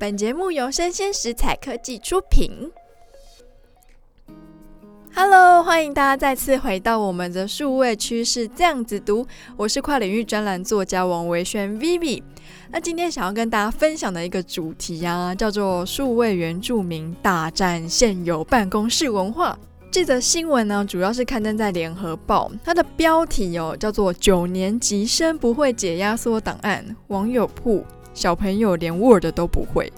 本节目由生鲜食材科技出品。Hello，欢迎大家再次回到我们的数位趋势这样子读。我是跨领域专栏作家王维轩 Vivi。那今天想要跟大家分享的一个主题啊，叫做数位原住民大战现有办公室文化。这则新闻呢，主要是刊登在联合报，它的标题哦叫做“九年级生不会解压缩档案，网友曝小朋友连 Word 都不会”。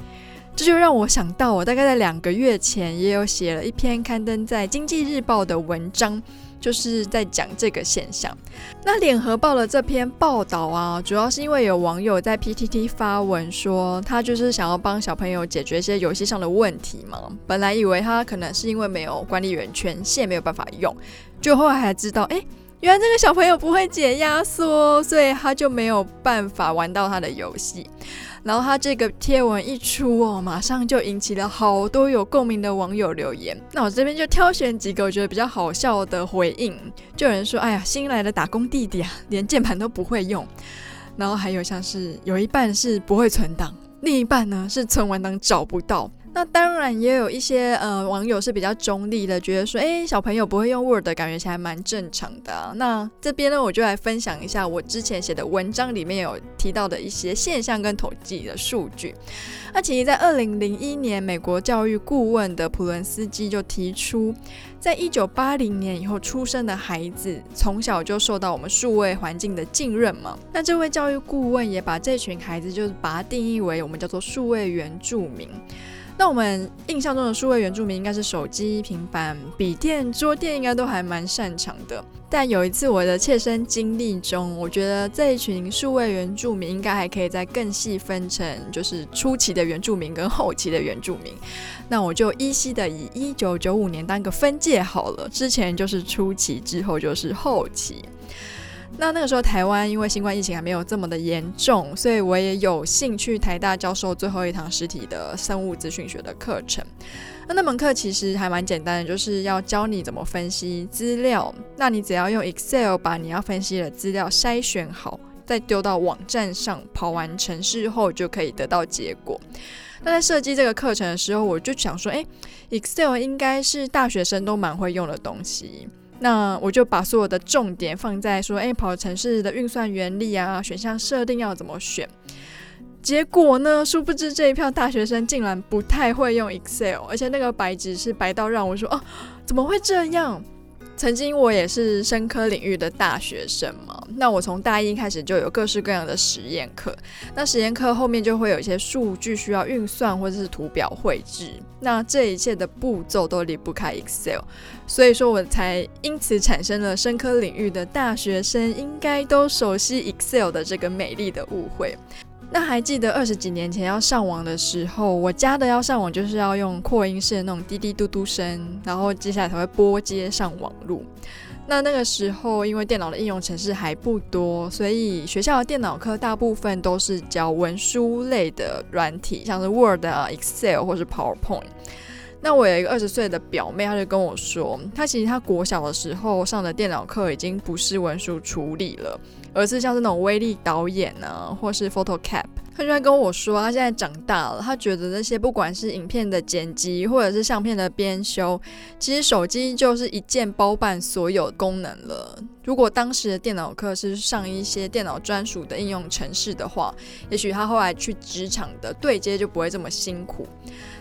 这就让我想到，我大概在两个月前也有写了一篇刊登在《经济日报》的文章，就是在讲这个现象。那联合报的这篇报道啊，主要是因为有网友在 PTT 发文说，他就是想要帮小朋友解决一些游戏上的问题嘛。本来以为他可能是因为没有管理员权限没有办法用，就后来才知道，哎，原来这个小朋友不会解压缩，所以他就没有办法玩到他的游戏。然后他这个贴文一出哦，马上就引起了好多有共鸣的网友留言。那我这边就挑选几个我觉得比较好笑的回应。就有人说：“哎呀，新来的打工弟弟啊，连键盘都不会用。”然后还有像是有一半是不会存档，另一半呢是存完档找不到。那当然也有一些呃网友是比较中立的，觉得说，诶，小朋友不会用 Word，感觉起来蛮正常的。那这边呢，我就来分享一下我之前写的文章里面有提到的一些现象跟统计的数据。那其实，在二零零一年，美国教育顾问的普伦斯基就提出，在一九八零年以后出生的孩子，从小就受到我们数位环境的浸润嘛。那这位教育顾问也把这群孩子，就是把它定义为我们叫做数位原住民。那我们印象中的数位原住民应该是手机、平板、笔电、桌电，应该都还蛮擅长的。但有一次我的切身经历中，我觉得这一群数位原住民应该还可以再更细分成，就是初期的原住民跟后期的原住民。那我就依稀的以一九九五年当个分界好了，之前就是初期，之后就是后期。那那个时候，台湾因为新冠疫情还没有这么的严重，所以我也有幸去台大教授最后一堂实体的生物资讯学的课程。那那门课其实还蛮简单的，就是要教你怎么分析资料。那你只要用 Excel 把你要分析的资料筛选好，再丢到网站上，跑完程式后就可以得到结果。那在设计这个课程的时候，我就想说，诶，Excel 应该是大学生都蛮会用的东西。那我就把所有的重点放在说，哎，跑城市的运算原理啊，选项设定要怎么选？结果呢，殊不知这一票大学生竟然不太会用 Excel，而且那个白纸是白到让我说，哦，怎么会这样？曾经我也是生科领域的大学生嘛，那我从大一开始就有各式各样的实验课，那实验课后面就会有一些数据需要运算或者是图表绘制，那这一切的步骤都离不开 Excel，所以说我才因此产生了生科领域的大学生应该都熟悉 Excel 的这个美丽的误会。那还记得二十几年前要上网的时候，我家的要上网就是要用扩音式的那种滴滴嘟嘟声，然后接下来才会拨接上网路。那那个时候因为电脑的应用程式还不多，所以学校的电脑课大部分都是教文书类的软体，像是 Word 啊、Excel 或是 PowerPoint。那我有一个二十岁的表妹，她就跟我说，她其实她国小的时候上的电脑课已经不是文书处理了，而是像这种威力导演啊，或是 PhotoCap。他就在跟我说，他现在长大了，他觉得那些不管是影片的剪辑，或者是相片的编修，其实手机就是一键包办所有功能了。如果当时的电脑课是上一些电脑专属的应用程式的话，也许他后来去职场的对接就不会这么辛苦。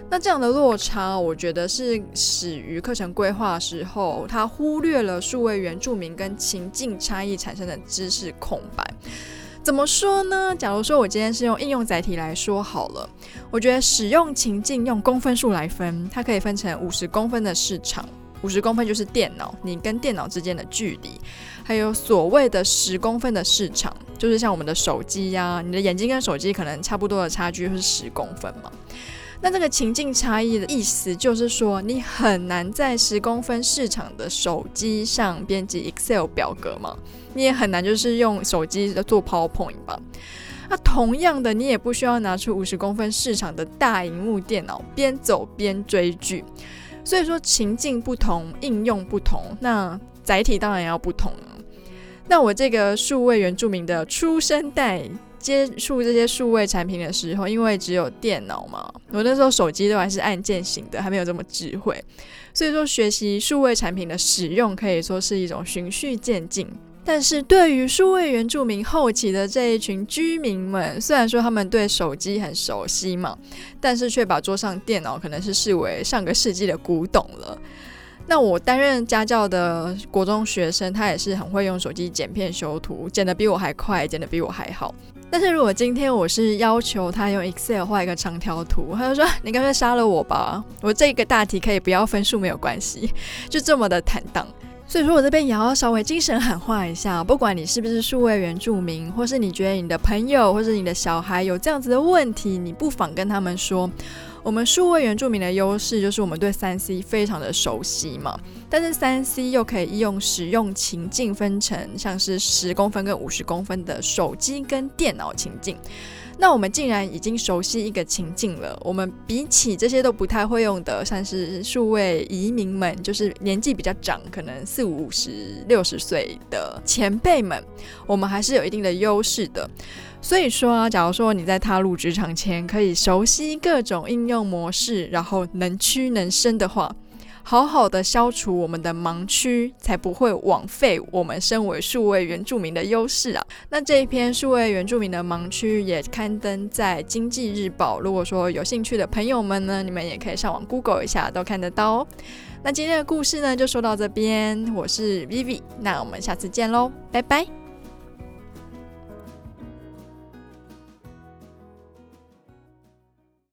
那这样的落差，我觉得是始于课程规划时候，他忽略了数位原住民跟情境差异产生的知识空白。怎么说呢？假如说我今天是用应用载体来说好了，我觉得使用情境用公分数来分，它可以分成五十公分的市场，五十公分就是电脑，你跟电脑之间的距离，还有所谓的十公分的市场，就是像我们的手机呀、你的眼睛跟手机可能差不多的差距就是十公分嘛。那这个情境差异的意思就是说，你很难在十公分市场的手机上编辑 Excel 表格嘛，你也很难就是用手机做 PowerPoint 吧。那同样的，你也不需要拿出五十公分市场的大荧幕电脑边走边追剧。所以说，情境不同，应用不同，那载体当然要不同。那我这个数位原住民的出生代。接触这些数位产品的时候，因为只有电脑嘛，我那时候手机都还是按键型的，还没有这么智慧，所以说学习数位产品的使用可以说是一种循序渐进。但是对于数位原住民后期的这一群居民们，虽然说他们对手机很熟悉嘛，但是却把桌上电脑可能是视为上个世纪的古董了。那我担任家教的国中学生，他也是很会用手机剪片修图，剪得比我还快，剪得比我还好。但是如果今天我是要求他用 Excel 画一个长条图，他就说：“你干脆杀了我吧，我这个大题可以不要分数没有关系。”就这么的坦荡。所以说我这边也要稍微精神喊话一下，不管你是不是数位原住民，或是你觉得你的朋友或是你的小孩有这样子的问题，你不妨跟他们说，我们数位原住民的优势就是我们对三 C 非常的熟悉嘛，但是三 C 又可以利用使用情境分成像是十公分跟五十公分的手机跟电脑情境。那我们既然已经熟悉一个情境了，我们比起这些都不太会用的，像是数位移民们，就是年纪比较长，可能四五十、六十岁的前辈们，我们还是有一定的优势的。所以说啊，假如说你在踏入职场前可以熟悉各种应用模式，然后能屈能伸的话。好好的消除我们的盲区，才不会枉费我们身为数位原住民的优势啊！那这一篇数位原住民的盲区也刊登在《经济日报》，如果说有兴趣的朋友们呢，你们也可以上网 Google 一下，都看得到哦。那今天的故事呢，就说到这边，我是 Vivi，那我们下次见喽，拜拜。